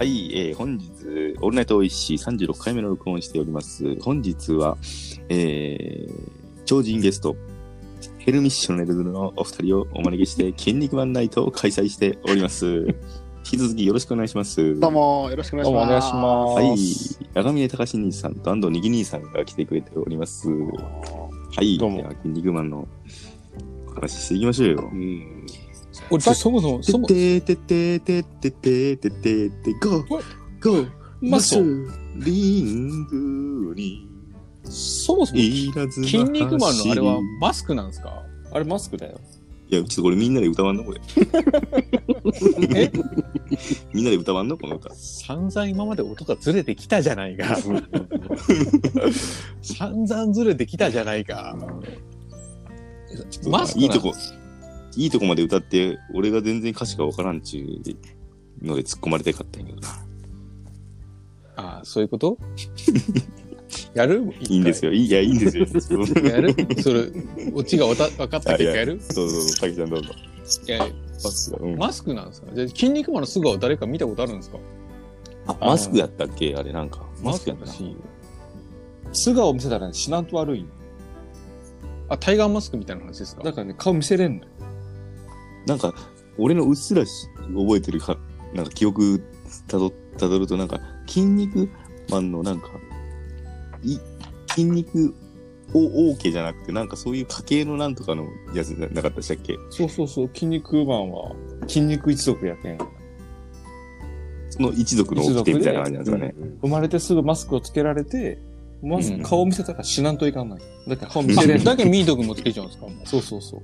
はい、えー本日、オールナイトおいしい36回目の録音をしております。本日は、えー、超人ゲスト、ヘルミッションネルズのお二人をお招きして、筋肉マンナイトを開催しております。引き続きよろしくお願いします。どうも、よろしくお願いします。いしますはい、長峰隆兄さんと安藤にぎ兄さんが来てくれております。はい、どうも筋肉マンのお話ししていきましょうよ。うん。俺、そもそも、そも、てててててててててゴーゴーまあ、そう、リングにそもそも、いらずな筋肉マンのあれは走マスクなんですか？あれマスクだよ。りいや、ちょっとこれみんなで歌わんの？これ。え？みんなで歌わんの？この歌。散々今まで音がずれてきたじゃないか。散々ずれてきたじゃないか。マスクなんいいとこ、いいとこまで歌って、俺が全然歌詞がわからんちゅうので突っ込まれたかったんやけどな。ああ、そういうこと？やる？いいんですよ。いい、いや、いいんですよ。やる？それ、オチがわた分かった結果 やる？どうぞどうぞ、滝さんどうぞ。いや、マスク、うん、マスクなんですか？じゃあ、筋肉マンの素顔誰か見たことあるんですか？あ、マスクやったっけ？あれなんか。マスクやったな。し素顔見せたらね、死なんと悪いあ、タイガーマスクみたいな話ですか？だからね、顔見せれんのよ。なんか、俺のうっすらし覚えてるか、なんか記憶たど、たどると、なんか、筋肉マンのなんか、い、筋肉を OK じゃなくて、なんかそういう家系のなんとかのやつななかったでしたっけ？そうそうそう、筋肉マンは、筋肉一族やけん。その一族の掟みたいな感じなんですかね。生まれてすぐマスクをつけられて、マスうんク、顔見せたら死なんといかんない。だから顔見せれん。だけミート君もつけちゃうんですかそうそうそう。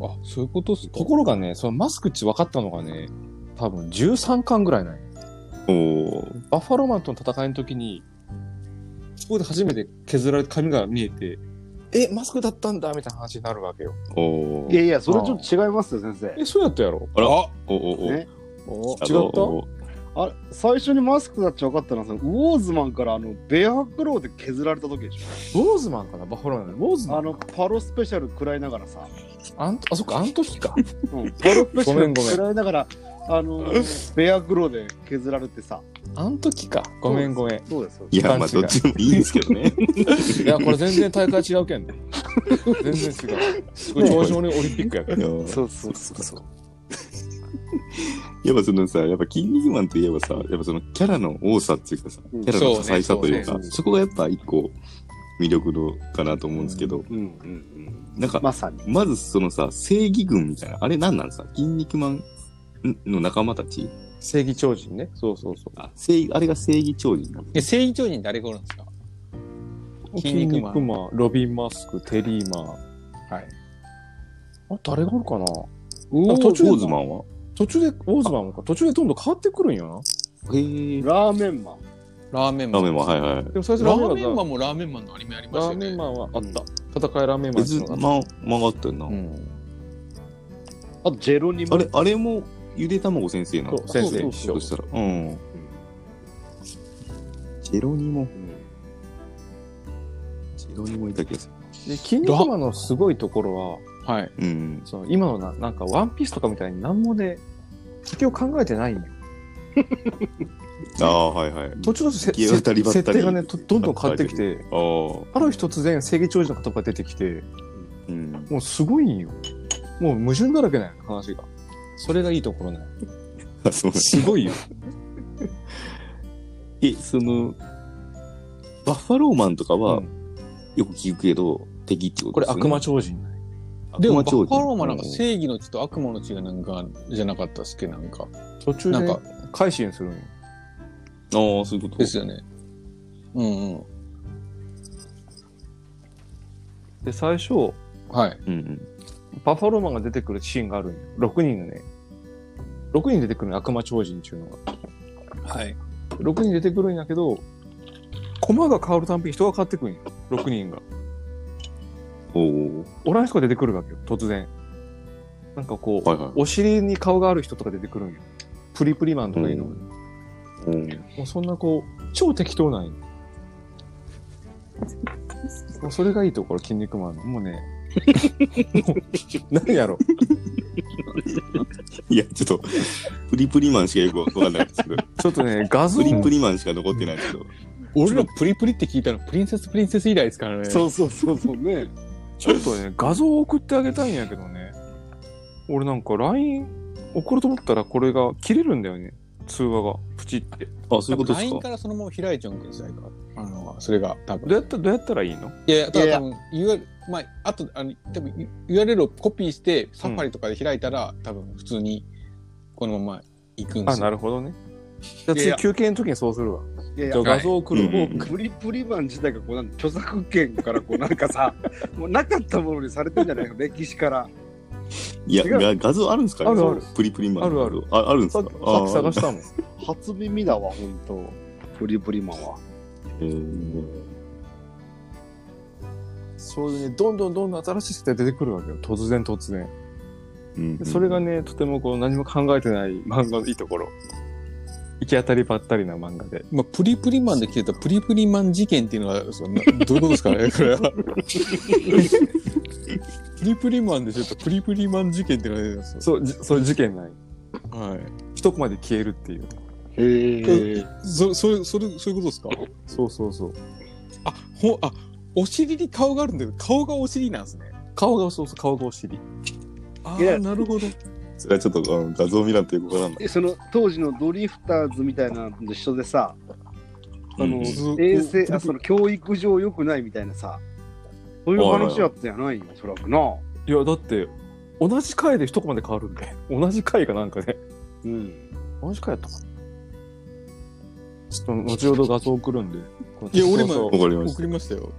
あ、そういうことっすか？ところがね、そのマスクっち分かったのがね、多分13巻ぐらいない。おー。バッファローマンとの戦いの時に、そこで初めて削られた髪が見えて、え、マスクだったんだみたいな話になるわけよ。おー。いやいや、それちょっと違いますよ、先生。え、そうやったやろ？あら。あおおおねおあ違った？あれ、最初にマスクだっちゃ分かったのは、そのウォーズマンからあの、ベアクローで削られた時でしウォーズマンかな？バッファローマン。ウォーズょ。マンあの、パロスペシャル食らいながらさ、あんあ、そっか、あん時か。うん、パロスペシャル食らいながら、あの、ベアクローで削られてさ、あん時か。ごめんごめん。そうですよ。いや、まあ、どっちでもいいんですけどね。いや、これ全然大会違うけんね。全然違う。すごい長寿オリンピックやから。そうそうそうそう。やっぱそのさ、やっぱ筋肉マンといえばさ、やっぱそのキャラの多さっていうかさ、うんキャラの多彩さというか、そうねそこがやっぱ一個魅力のかなと思うんですけど、うんうんうん。なんか、まさに。まずそのさ、正義軍みたいな、あれ何なんですか筋肉マンの仲間たち？正義超人ね。そうそうそう。あ、正義、あれが正義超人なの？え、正義超人誰がおるんですか？筋筋肉マン肉マン、ロビン・マスク、テリーマン。はい。あ、誰がおるかな？ウォーズマンは？途中で、ウォーズマンもか。途中でどんどん変わってくるんよな。へえ。ラーメンマン。ラーメンマン。ラーメンマン、はいはい。でも最初ララーメンマンもラーメンマンのアニメありましたよね。ラーメンマンはあった。戦いラーメンマンって別いうのがあっま、曲がったよな。た。うん。あと、ジェロニモ。あれ、あれも、ゆで卵先生なの？そう先生そう一緒そ。したら。うん。ジェロニモ。うんジェロニモいた気がすで、筋肉マンのすごいところは、はい。る。うん。その今のな、なんかワンピースとかみたいに何もね、先を考えてないんよ。ああ、はいはい。途中の設定がね、とどんどん変わってきて、ある日突然正義超人の方が出てきて、うん。もうすごいんよ。もう矛盾だらけなんよ、話が。それがいいところなんよ。あ、そうすごいよ。え、その、バッファローマンとかはうんよく聞くけど、敵ってこことれですよね。悪魔超人。でも、バッファローマンなんか正義の血と悪魔の血がなんか、じゃなかったっすっけなんか。途中でなんか、改心するんよ。ああ、そういうこと？ですよね。うんうん。で、最初、はい。うんうん。バッファローマンが出てくるシーンがあるんよ。6人のね。6人出てくるの悪魔超人っていうのが。はい。6人出てくるんやけど、駒が変わるたんびに人が変わってくるんよ。6人が。おお。らん人が出てくるわけよ、突然。なんかこう、はいはい。お尻に顔がある人とか出てくるんよ。プリプリマンとかいうの。うんもうそんなこう、超適当なんよ。もうそれがいいところ、筋肉マンの。もうね、もう何やろ。いや、ちょっと、プリプリマンしかよくわかんないですけど、ちょっとね、画像プリプリマンしか残ってないですけど、俺らプリプリって聞いたのプリンセスプリンセス以来ですからね。そうそうそうそうね。ちょっとね、画像を送ってあげたいんやけどね。俺なんか LINE 送ると思ったらこれが切れるんだよね。通話がプチって。あ、そういうことです LINE かからそのまま開いちゃうんですよ。あの、それが多分。どうやったどうやったらいいの？いやいや、ただ多分、URL、まあ、あと、あの、多分 URL をコピーして、サファリとかで開いたら、多分普通に、このまま行くんであ、すよ。なるほどね。じゃあ次休憩の時にそうするわ。いやいや、画像送る。はいうんもうプリプリマン自体がこうなん著作権からこうなんかさ、もうなかったものにされてんじゃないの？歴史から。いや、画像あるんですかね？あるあるプリプリマン。あるある。ああるんですか？さっき探したもん。初耳だわ、ほんと。プリプリマンは。えーそうでね、どんどんどんどん新しい世界出てくるわけよ。突然突然。うんでそれがね、とてもこう何も考えてない漫画のいいところ。行き当たりばったりな漫画で。まあ、プリプリマンで来てたプリプリマン事件っていうのは、そんなどういうことですかね？これは。プリプリマンでちょっとプリプリマン事件っていうのが出てますそう、じそういう事件ない。はい。一コマで消えるっていう。へえ。そ、それ、それ、そういうことですか？そうそうそう。あ、ほ、あ、お尻に顔があるんだけど、顔がお尻なんですね。顔が、そうそう、顔がお尻。ああ、なるほど。それはちょっとあの画像見らんとよくわからんない。えその当時のドリフターズみたいなのと一緒でさ、あの、うん衛生あその教育上良くないみたいなさ、そういう話やったやない？よ、おそらくな。いや、だって、同じ回で一コマで変わるんで。同じ回がなんかね。うん。同じ回やったかな？ちょっと、後ほど画像送るんで。いや俺もそうそうわかりまし送りましたよ。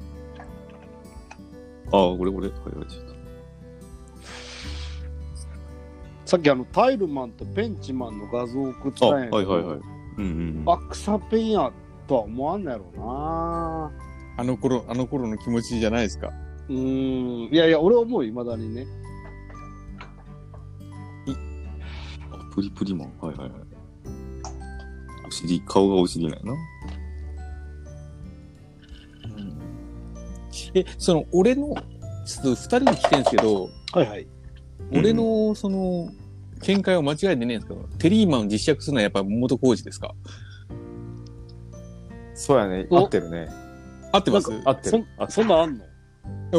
た。あ、これこれ。はいはい、さっきあのタイルマンとペンチマンの画像を送っあ、たんはやけど、いはいはい。うんうんうん。あ、草ペンやとは思わんのやろうな。あの頃、あの頃の気持ちじゃないですか？うーん。いやいや、俺は思うよ、未だにね。あプリプリマン？はいはいはい。お尻、顔がお尻なんやな。え、その、俺の、ちょっと二人で聞きたいんですけど、はいはい。俺の、その、見解は間違えてねえんですけど、テリーマンを実写するのはやっぱ元浩二ですか？そうやね。お合ってるね。合ってます？合ってる。合ってそんなんあんの？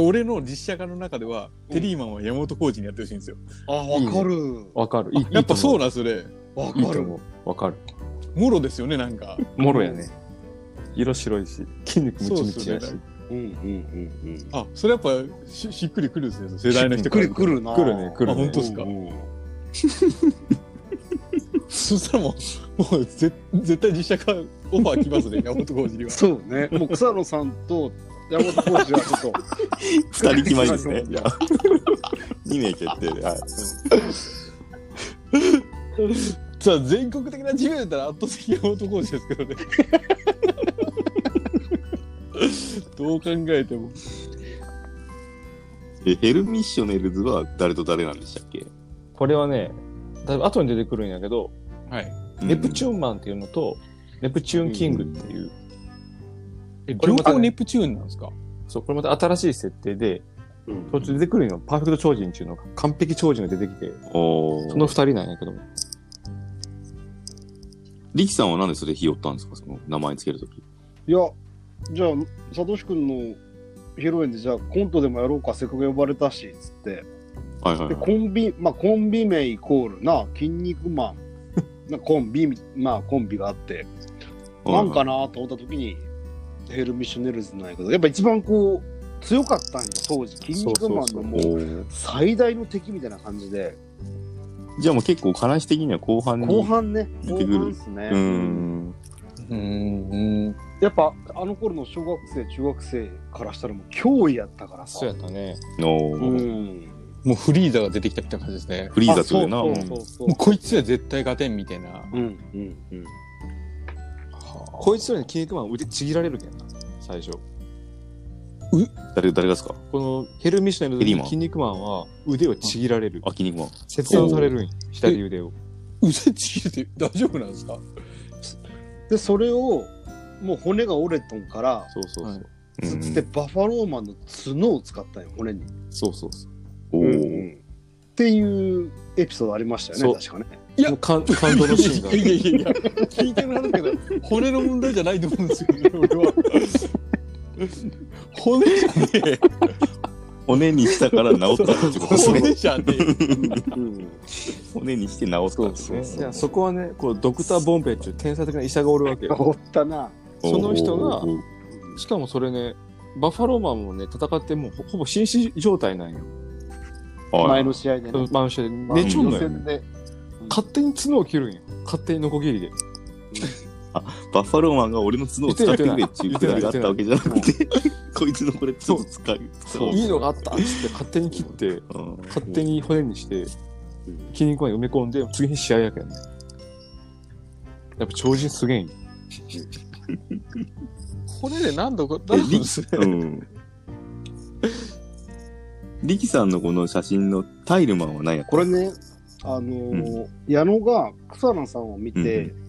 俺の実写化の中では、テリーマンは山本浩二にやってほしいんですよ。あ、わかる。わかる。いいやっぱそううなんそれ。わかる。いいと思う。わかる。もろですよね、なんか。もろやね。色白いし、筋肉ムチムチやし。そうっうんうんうんうん。あ、それやっぱししっくりくるんですね、世代の人くからるくるな。来るね来るねあ本当っすか？うんうんそしたらもう、もうぜ絶対実写化オファー来ますね、山本浩二には。そうね。もう草野さんと山本浩二はちょっと。二人決まりですね。じゃあ。二名決定で。はい。さあ、全国的な知名度だったら圧倒的山本浩二ですけどね。どう考えても。え、ヘルミッショネルズは誰と誰なんでしたっけ？これはね、だいぶ後に出てくるんやけど、はい。ネプチューンマンっていうのと、ネプチューンキングっていう、えこれまたね両方ネプチューンなんですか？そう、これまた新しい設定で、うん途中出てくるのパーフェクト超人っていうのが、完璧超人が出てきて、おーその二人なんやけども。リキさんはなんでそれひよったんですか？その名前つけるとき。いや、じゃあ、サトシ君の披露宴で、じゃあコントでもやろうか、せっかく呼ばれたし、つって。で、はいはいはい。コンビ、まあコンビ名イコールな、筋肉マン。なコンビ、まあコンビがあって、なんかなと思った時に、ヘルミッシュネルズなんやけど、やっぱ一番こう、強かったんよ、当時。筋肉マンのもう、最大の敵みたいな感じで。じゃあもう結構話的には後半に。後半ね、後半っすね。うーん。うーん。やっぱ、あの頃の小学生、中学生からしたらもう脅威やったからさ。そうやったね。おうーん。もうフリーザが出てきたみたいな感じですね。フリーザというな。もうこいつは絶対勝てんみたいな。うんうんうん。こいつらに筋肉マン腕ちぎられるけんな、最初。誰、誰がですか？このヘルミッショネルヘリマンズ筋肉マンは腕をちぎられる。あ、筋肉マン。切断されるんよ左腕を。腕ちぎれて大丈夫なんですか？で、それを、もう骨が折れとんから、そうそうそう。はいうんつってバファローマンの角を使ったんよ、骨に。そうそうそう。おー。っていうエピソードありましたよね、確かね。いやもう感感動のシーンがいやいやいや聞いてるはずだけど、骨の問題じゃないと思うんですよね、俺は。骨じゃねえ。骨にしたから治ったってことですね。骨じゃねえ。うん骨にして治ったんですね。いやそこはねこうドクター・ボンベっていう天才的な医者がおるわけよおったな。その人がしかもそれねバッファローマンもね戦ってもうほほぼ紳士状態なんよはい前の試合でね。マンションで寝ちょんのよ予選で。勝手に角を切るんよ勝手にノコギリで バッファローマンが俺の角を使ってくれっていうくだりがあったわけじゃなくて、こいつのこれ角使う。使おう。いいのがあったっつって勝手に切ってうん。勝手に骨にして筋肉まで埋め込んで次に試合やけんね。やっぱ超人すげえんよ。骨で何度か、何度ですね。うん。リキさんのこの写真のタイルマンは何やった？これね、あのー矢野が草野さんを見て、うん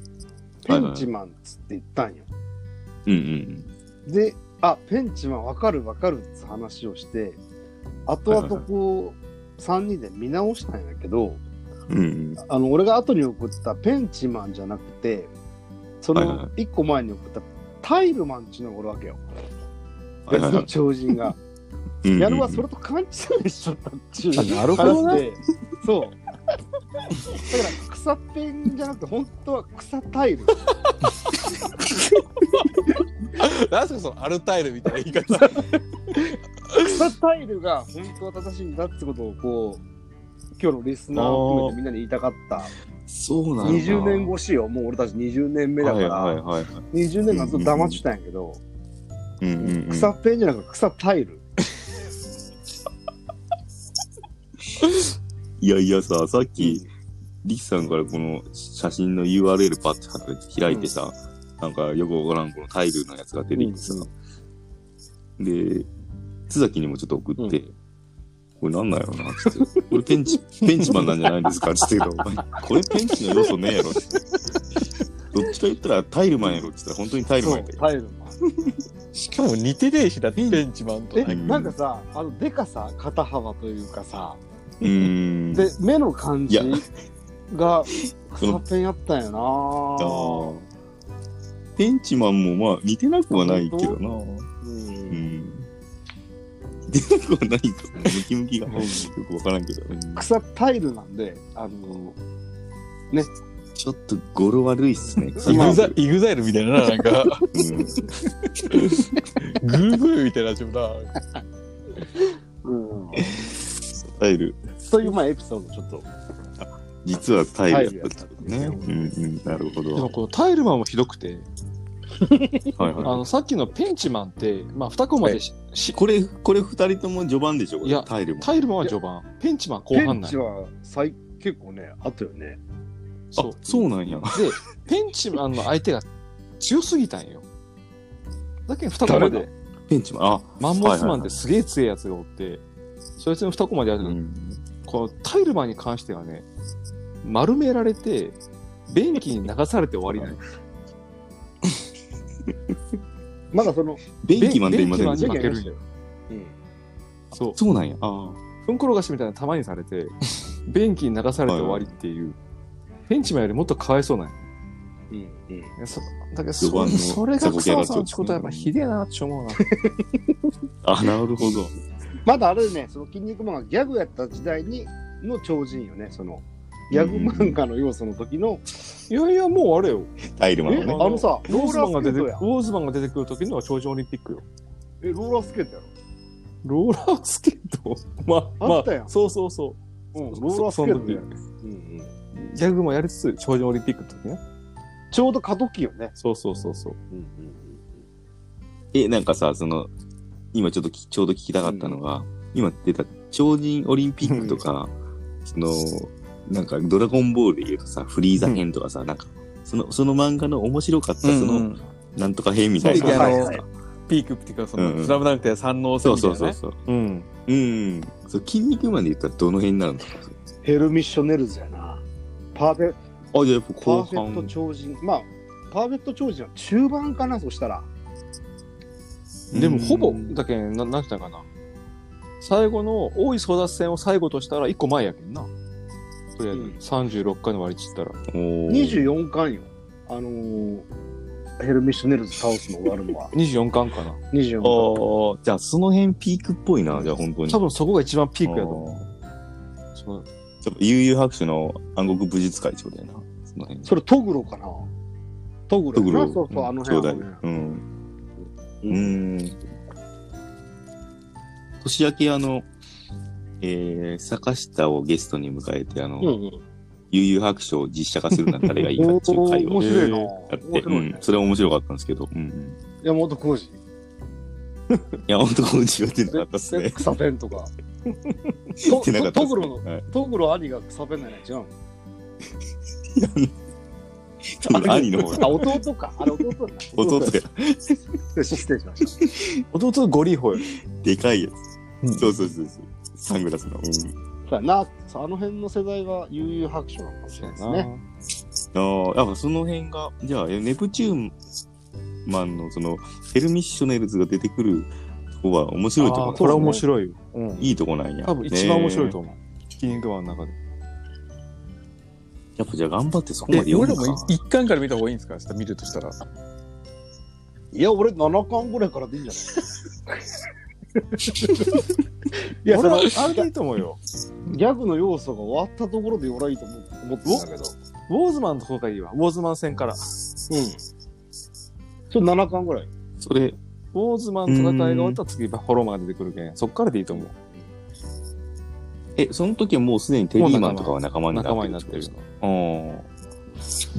ペンチマンっつって言ったんよ。うんうんで、あ、ペンチマンわかるわかるって話をして、後々こう、3人で見直したんやけど、うん。うんあの、俺が後に送ったペンチマンじゃなくて、そのはいはいはい1個前に送ったタイルマンっていうのがおるわけよ。別の超人が。うんうん。矢野はそれと勘違いしちゃったっていうあなるほどねそう。だから草ペンじゃなくて本当は草タイル。何すか、そのアルタイルみたいな言い方。草タイルが本当は正しいんだってことをこう今日のリスナーを含めてみんなに言いたかった。そうなんだ。20年越しよ。もう俺たち20年目だから、はいはいはいはい。20年間ずっと黙ってたんやけど、うんうんうん。草ペンじゃなくて草タイル。いやいやさ、さっき、リキさんからこの写真の URL パッて開いてさ、なんかよくわからんこのタイルのやつが出てきてさ、で、津崎にもちょっと送って、これなんなんやろな、つって。これペンチ、ペンチマンなんじゃないですかつって言これペンチの要素ねえやろって。どっちか言ったらタイルマンやろって言ったら本当にタイルマンやったよ。タイルマン。しかも似てねえしだって、ペンチマンと。え、うんなんかさ、あの、でかさ、肩幅というかさ、うーん。で、目の感じが草ペンやったんやなあーペンチマンもまあ似てなくはないけどな。う。うんん。似てなくはないと。ムキムキが。よくわからんけど。うん草タイルなんで、あの、ちょっと語呂悪いっすね。イグザイグザイルみたいなな、なんか、うんグーグーみたいな自分だ。うん。タイル。という、まあ、エピソードちょっと。実はタイルやったね。うんうん。なるほど。はいでもこのタイルマンもひどくてあはのさっきのペンチマンってまあ2コマでし、しい。これ、これ二人とも序盤でしょ？これいやタイルも。タイルマンは序盤ペンチマン後ペ半なんよンチは最結構ね、あったよね。あ、そうなんや。でペンチマンの相手が強すぎたんよだけど2コマ誰でペンチマン。あ、マンモスマンってすげえ強いやつがおって、そいつの2コマでやるの、うん。このタイルマンに関してはね丸められて便器に流されて終わりなんよ まだその、便器マンって今便器マンでに負けるんようん。そうそうなんや。あふんころがしみたいな玉にされて 便器に流されて終わりっていうペンチマンよりもっとかわいそうなんようん。うん。いやそだけどそそれが草野さんってことはやっぱひでえなって思うなあ。あ、なるほど。まだあれね、その筋肉マンがギャグやった時代にの超人よね、その、ギャグ漫画の要素の時の、いやいやもうあれよ。えタイルマンはね。あのさ、ローローラズマンが出てースケートやローズマンが出てくる時の超人オリンピックよ。え、ローラースケートやローラースケート？まあまあったやん。そうそうそろ。うん、うローラースケートやそその時。うんうん。ギャグもやりつつ超人オリンピックの時ね。ちょうど過渡期よね。そうそうそうそう。うんうん。え、なんかさ、その、今ちょっときちょうど聞きたかったのが、今出た超人オリンピックとか、その、なんかドラゴンボールで言うとさ、フリーザ編とかさ、なんか、その、その漫画の面白かった、その、なんとか編みたいな。ピークっていうか、その、うんうんスラムダンクで三能そう線みたいな、ね。そうそうそう。うんうん。そう、筋肉マンで言ったらどの辺になるんですかヘルミッショネルズやな。パーフェあ、じゃあやっぱパ後ーフェクト半。超人。まあ、パーフェクト超人は中盤かな、そしたら。でもほぼうんだけななんて言ったかな最後の大井争奪戦を最後としたら1個前やけんな。とりあえず、うん36回の割り散ったら。おー24巻よ。あのー、ヘルミッシュネルズ倒すの終わるのは。24巻かな。24あ巻。ーじゃあその辺ピークっぽいな、じゃあ本当に。多分そこが一番ピークやと思う。そのう。ちょっと悠々白書の暗黒武術会長だよな。その辺。それトグロかなトグロやな。トグロそうそう、あの。辺。うん。ううんん。年明けあの、えー、坂下をゲストに迎えて、あの、うんうん。悠々白書を実写化するんだったら誰がいいかっていう会を 面白いな。やって、面白いねうん。それは面白かったんですけど、うんうん。山本浩二。いや、本当こう違ってなかったっすね。草ペンとか。言ってなかったねトグロの、はいトグロ兄が草ペンなんや違うの多分兄の方。弟か。あれ弟だな。弟や。が失礼しました。弟ゴリーホよ。でかいやうんつ。そうそうそうそう。サングラスの。うん。な。あの辺の世代が悠々白書なのかもしれないですね。ああ、やっぱその辺が、じゃあ、えネプチューンマンのその、ヘルミッショネルズが出てくるとこは面白いとこあーこれは面白いよ。うん。いいとこなんや。多分一番面白いと思う。思う。キングマンの中で。やっぱじゃあ頑張ってそこえまで読俺らむか。も一巻から見た方がいいんですか？見るとしたら。いや、俺7巻ぐらいからでいいんじゃない？いや、その俺はあれでいいと思うよ。ギャグの要素が終わったところで俺はいいと思思ってたけど。ウォーズマンの方がいいわ。ウォーズマン戦から。うん。それ7巻ぐらい。それ、ウォーズマン戦いが終わったら次、ホロマンが出てくるけん。そっからでいいと思う。え、その時はもうすでにテリーマンとかは仲間になって仲間になってる。うん。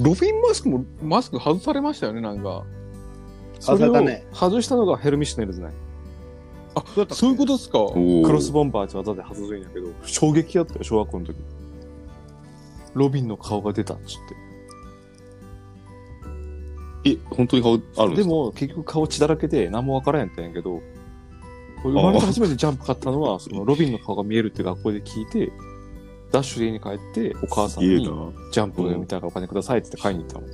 ロビンマスクもマスク外されましたよね、なんか。外れたね外したのがヘルミッシュネルズね。あ、そういうことですか？クロスボンバーって技で外すんやけど、衝撃やったよ、小学校の時。ロビンの顔が出たっつって。え、本当に顔あるんでか？ですも、結局顔血だらけで何もわからんやったんやけど、生まれて初めてジャンプ買ったのは、そのロビンの顔が見えるって学校で聞いて、ダッシュで家に帰って、お母さんにすげえな。ジャンプが見たからお金くださいって言って買いに行ったの。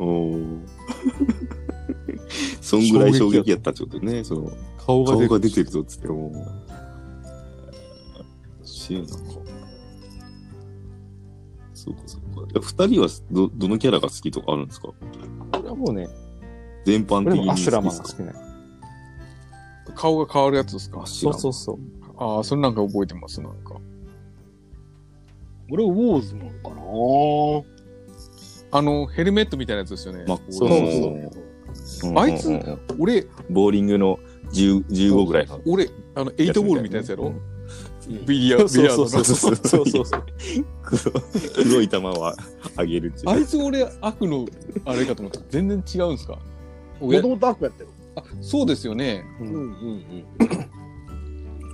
おー そんぐらい衝撃やったってことね。その、顔が。顔が出てるぞっつって。もう。シエなんか。そうかそうか。二人はど、どのキャラが好きとかあるんですか？これはもうね、全般的に俺もアシュラマンが好きね。顔が変わるやつですか？そうそうそう。ああ、それなんか覚えてます、なんか。俺、ウォーズマンかな？あの、ヘルメットみたいなやつですよね。まあそうそうそううんあいつ俺、ボーリングの10 15ぐらいの。俺、あの、エイトボールみたいなやつやろ？うんビリヤ、ビリヤードの。そうそうそうそうそう。黒黒い球は上げるっていう。あいつ俺、悪の、あれかと思った全然違うんですか？もともと悪やってる。あ、そうですよね。ううんんうん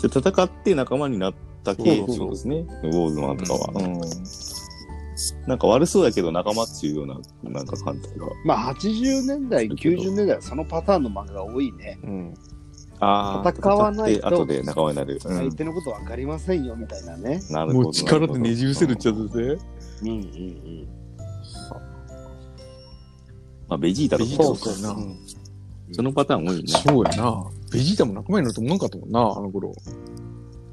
じゃあ戦って仲間になった系っていうですね。ウォーズマンとかは。うんなんか悪そうだけど仲間っていうような、なんか感じが。まあ、80年代、90年代はそのパターンの漫画が多いね。うん。ああ、戦わないと後で仲間になる。うん相手のこと分かりませんよ、みたいなね。なるほど。もう力でねじ伏せるっちゃうんですね。うんうんうん。まあ、ベジータとかそうやなうんそのパターン多いね。そうやな。ベジータも仲間になると思わんかったもんな、あの頃。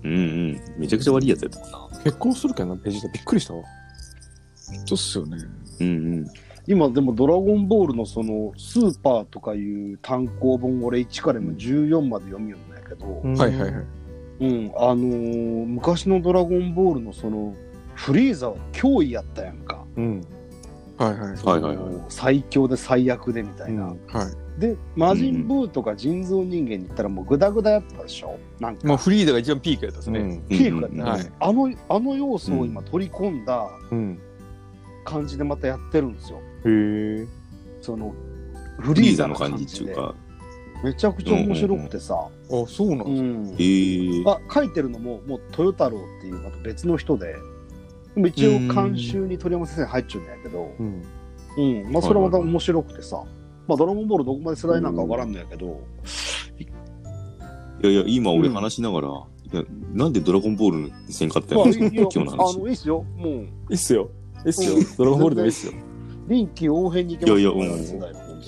うんうん。めちゃくちゃ悪いやつやったもんな。結婚するけどな、ベジータ。びっくりしたわ。そうっすよね。うんうん。今でも「ドラゴンボール」のそのスーパーとかいう単行本俺1からも14まで読みよんだけど、うんはいはいはい。あのー昔の「ドラゴンボール」のそのフリーザは脅威やったやんか、うん。はいはい。はい。はいはいその最強で最悪でみたいな、うん。はい。で魔人ブーとか人造人間に行ったらもうグダグダやったでしょ？なんか、まあ、フリーダが一番ピークやったですね。うん。ピークやったはい。あのあの要素を今取り込んだうん。感じでまたやってるんですよ。へえ。そのフフリーザの感じっていうか。めちゃくちゃ面白くてさ、あ、そうなんですうん。へえ。あ書いてるのももう豊太郎っていうまた別の人ででも一応監修に鳥山先生入っちゃうんだけど、うん。うんまあ、それはまた面白くてさ、まあ、ドラゴンボールどこまで世代なんかわからんのやけど、いやいや、今俺うん話しながら、いや、なんでドラゴンボールのせんかったまあ、のいいよあ今日の話。のいいっすよもういいっすよ。いいっすようん。ドラゴンボールでもいいっすよ。臨機応変にいけますよいやいやうん世代は本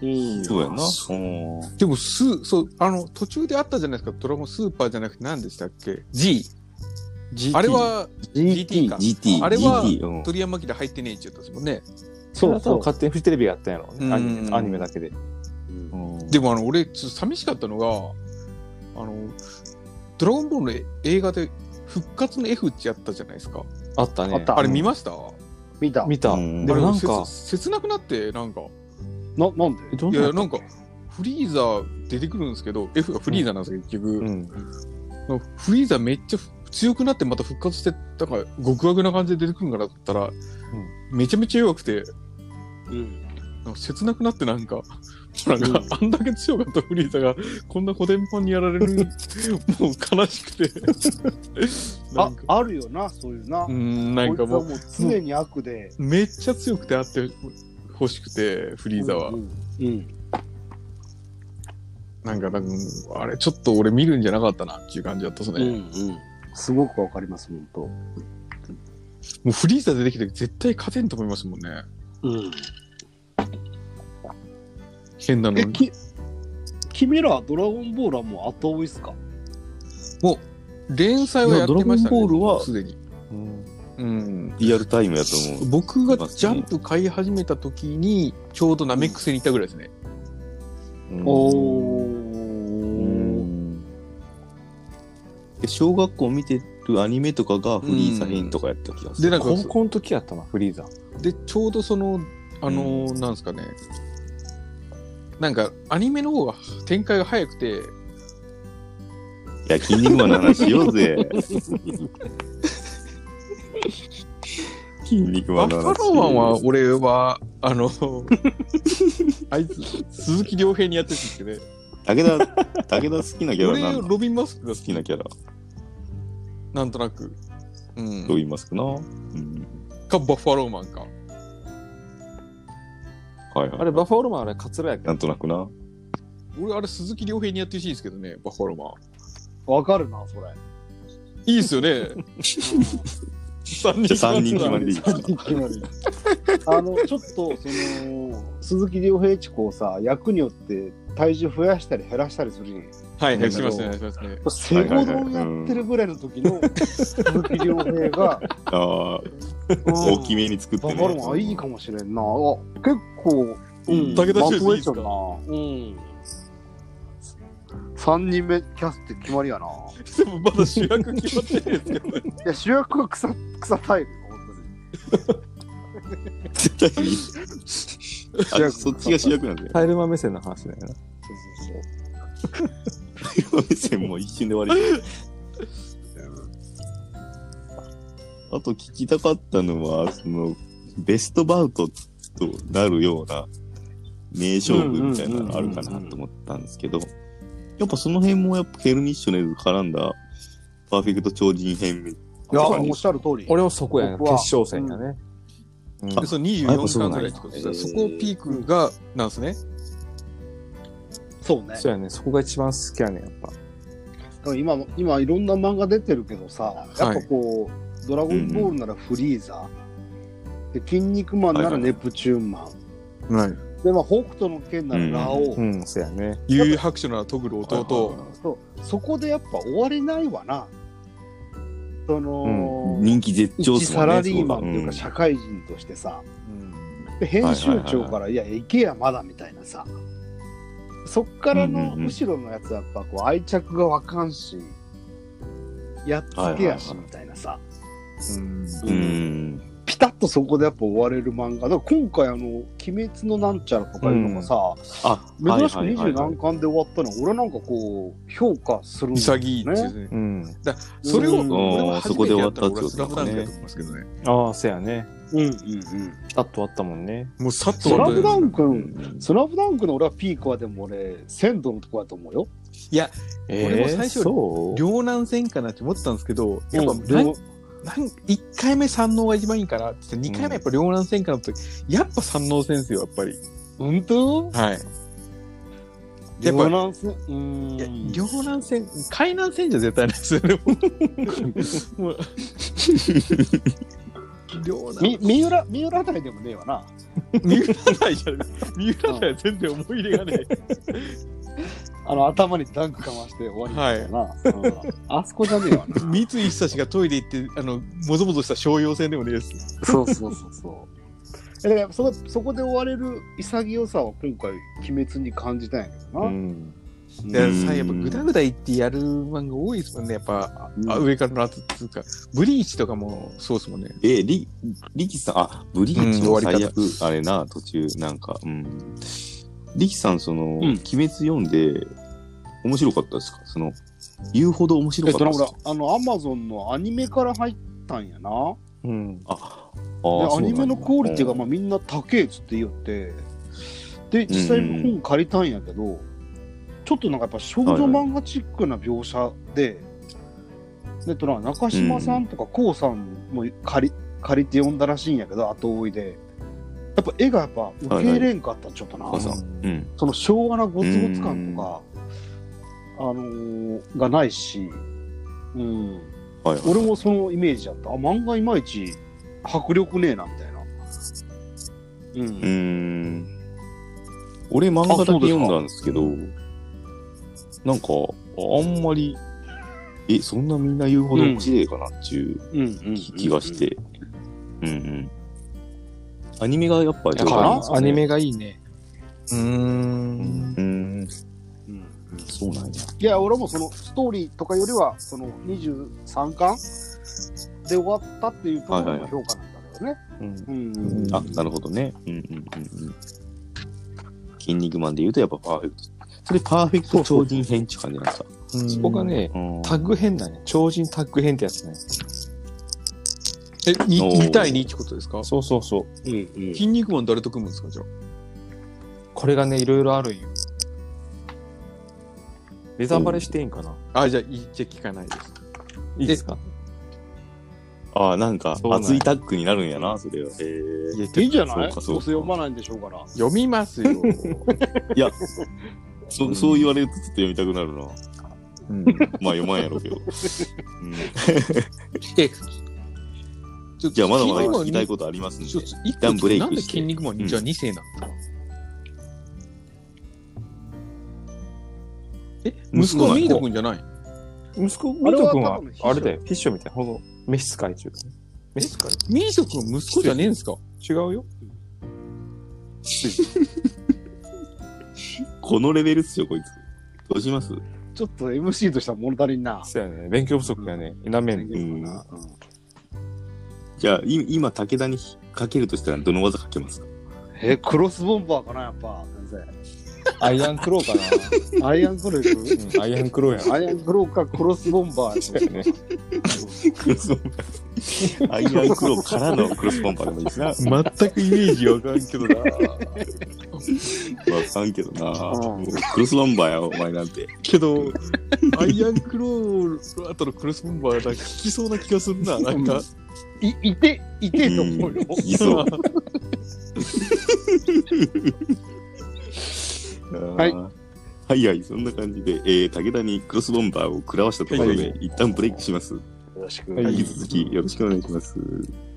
当にうん。そうやな。そうんでも、スそう、あの、途中であったじゃないですか。ドラゴンスーパーじゃなくて何でしたっけ ?G。GT あれは GT か。GT、あれは GT、うん。鳥山明入ってねえって言ったんですもんね。そうそう。勝手にフジテレビがやったんやろ。アニうんメアニメだけで。でもあの、俺、ちょっと寂しかったのが、あの、ドラゴンボールの映画で復活の F ってやったじゃないですか。あったね。あったあれ見ました、見た。見た。うんでもなんか、切切なくなって、なんか、な、なんで？えどんないや、なんか、フリーザー出てくるんですけど、F がフリーザーなんですよ、結局。うん。フリーザーめっちゃ強くなってまた復活して、なんか極悪な感じで出てくるんかなと思ったら、めちゃめちゃ弱くて、うん。なんか切なくなってなんか、なんか、あんだけ強かったフリーザが、こんなコテンパンにやられる、もう悲しくて。なああるよな、そういうな。うーん、なんかもう、もう常に悪で。めっちゃ強くてあって欲しくて、フリーザは。うん。うん。なんか、なんかあれ、ちょっと俺見るんじゃなかったなっていう感じだったですね。うん。うん。すごくわかります、本当。もうフリーザ出てきて絶対勝てんと思いますもんね。うん。え、変なのに。き、君らドラゴンボールはもう後追いっすか？連載はやってましたね。いやドラゴンボールはすでに。うんうん。リアルタイムやと思う。僕がジャンプ買い始めた時に、ちょうどナメック星にいたぐらいですね。うんお小学校見てるアニメとかがフリーザ編とかやった気がする。でなんか高校の時やったな、フリーザ。で、ちょうどその、あのーなんですかね。なんか、アニメの方が展開が早くて、いや、筋肉マンの話しようぜ。筋肉マンの話。ファローマンは、俺は、あの、あいつ、鈴木亮平にやってるんですけどね。武田、武田好きなキャラ俺、なんだロビン・マスクが好き好きなキャラ。なんとなく。うん。どう言いますかな。うん。か、バッファローマンか。はいはい。あれ、バッファローマンあれ、カツラやけどなん。となくな。俺、あれ、鈴木亮平にやってほしいんですけどね、バッファローマン。わかるな、それ。いいっすよね。三じゃあ三人決まりでいい三人決まりあの、ちょっと、その、鈴木亮平一子をさ、役によって体重増やしたり減らしたりするじゃないはい、はい、しますね、しますね。セゴドンやってるぐらいの時の鈴木亮平が、ああ、大きめに作ってバファローマンね。いいかもしれんな。あ結構、うん、武田修まとえちゃう一いいっすか？な。うん。3人目キャスト決まりやな。でもまだ主役決まってないですけどね。いや、主役は草、草タイルよ、本絶対に。あ、そっちが主役なんだよ。タイルマ目線の話だよな。当に。そうそう目線も一瞬で終わり。あと聞きたかったのは、その、ベストバウトとなるような名勝負みたいなのあるかなと思ったんですけど、やっぱその辺もやっぱケルミッショネル絡んだパーフェクト超人編。いや、とかにおっしゃる通り。俺はそこやね。決勝戦やね。うんで、そのあやっぱそう24なんや巻ぐらいってことですそこピークが、なんですね？そうね。そうやね。そこが一番好きやね、やっぱ。でも今の、今いろんな漫画出てるけどさ、やっぱこう、ドラゴンボールならフリーザ、で、筋肉マンならネプチューンマン、はい。で、まあ、北斗の剣ならラオウ、うん、そうやね。悠々白書ならトグル弟。そうそこでやっぱ終われないわな。その、人気絶頂っ一すもんね。サラリーマンっていうかそ社会人としてさ、で編集長から、いや、行けや、まだみたいなさ、そっからのうんうんうん後ろのやつはやっぱこう愛着がわかんし、やっつけやしはいはいはいみたいなさ、うん。うん。うん。ピタッとそこでやっぱ終われる漫画。だから今回あの、鬼滅のなんちゃらとかいうのがさ、あ、珍しくはいはいはい20何巻で終わったの、俺なんかこう、評価するんだよ潔いってですね。うん。それを、うん俺そこで終わったってことですね俺はスラムダンクやと思いますけどね。ああ、そうやね。うんうんうん。あっとあったもんね。もうさっとスラムダンクク、うんスラムダンクの俺はピークはでも俺、鮮度のとこやと思うよ。いや、え俺も最初両南戦かなって思ってたんですけど、やっぱ、うんなんなん1回目三能が一番いいからって2回目やっぱ両南戦かなって、やっぱ三能先生よ、やっぱり。本当はい。やっぱ両南戦？うーん両南戦、海南戦じゃ絶対ないですよね。もう 両南み三浦、三浦台でもねえわな。三浦大じゃない。三浦大は全然思い入れがね あの、頭にダンクかまして終わりみたいな。うんあそこじゃねえわな。え。三井久志がトイレ行って、あの、もぞもぞした商用船でもねえです。そうそうそうそう。えだからそこそこで終われる潔さは今回、鬼滅に感じたんやけどな。うん。でうんさやっぱグダグダ言ってやる漫画多いですもんね。やっぱ、うんあ上からの後っていうか、ブリーチとかもそうですもんね。え、リ、リキさん、あ、ブリーチ終わり方最悪、あれな、途中、なんか、うん。リキさん、その、ん。鬼滅読んで、面白かったですか？その、言うほど面白かったですか？俺、あの、アマゾンのアニメから入ったんやな。うん。あでーアニメのクオリティが、まあ、みんな高えっつって言いよって、で、実際本借りたんやけど、ちょっとなんかやっぱ少女漫画チックな描写で、でとな中島さんとかこうさんも借り借りて読んだらしいんやけど、後追いで。やっぱ絵がやっぱ受け入れんかった、ちょっとな。なんだうん。その昭和なゴツゴツ感とか、あのーがないし、うん。はいはい。俺もそのイメージだった。あ、漫画いまいち迫力ねえな、みたいな。うん。俺漫画だけ読んだんですけど、なんか、あんまり、え、そんなみんな言うほど面白いかなっていううんうん気気がし。て。うんうん。アニメがやっぱりやっかなぱアニメがいいね。うーん。うん。うんそうなんや。いや、俺もそのストーリーとかよりは、その23巻で終わったっていうところの評価なんだけどね。うん。うんうんあ、なるほどね。うんうんうんうん。筋肉マンで言うとやっぱパーフェクト。それパーフェクト超人編って感じなんですか？そこがね、うんタッグ編だね。超人タッグ編ってやつね。え、におー2対2ってことですか？そうそうそう。うんうん筋肉マン誰と組むんですかじゃあ？これがね、いろいろあるんよ。ネタバレしていいんかな？あ、じゃあ、いいじゃあ聞かないです。いいですか？あなんかそうなんや熱いタッグになるんやな、それは。へえ。いやいいんじゃない？そうかそう読まないんでしょうから。読みますよ。いや、そそう言われるとちょっと読みたくなるな。うん。まあ読まんやろうけど。うんえ、じゃあまだまだ聞きたいこことありますんで。ちょっと一旦ブレイクなんでして筋肉マンに、じゃあ2世なのえ、息子はミート君じゃない息子、ミあれはト君はあれだよ。秘書みたいな。ほんと、召使い中。召使いミート君は息子じゃねえんですか？違うよ。このレベルっすよ、こいつ。どうします？ちょっと MC としては物足りんな。そうやね。勉強不足やね。否めん。うんじゃあ、い今、武田にかけるとしたらどの技かけますか？え、クロスボンバーかな、やっぱ、先アイアンクローか生。アイアンクロー行くな。うん、アイアンクローやな。アイアンクローかクロスボンバーね。クロスボンバー。アイアンクローからのクロスボンバーでもいいしな。わ全くイメージわかんけどな。かんけどな。クロスボンバーや、お前なんて。けど、アイアンクローの後のクロスボンバーが効きそうな気がするな。なんか、い、いて、いてと思うよ。いそう。はいはいはい、そんな感じで、えー、武田にクロスボンバーを食らわしたところで、はいはい一旦ブレイクします。ろしく。引き続きよろしくお願いします。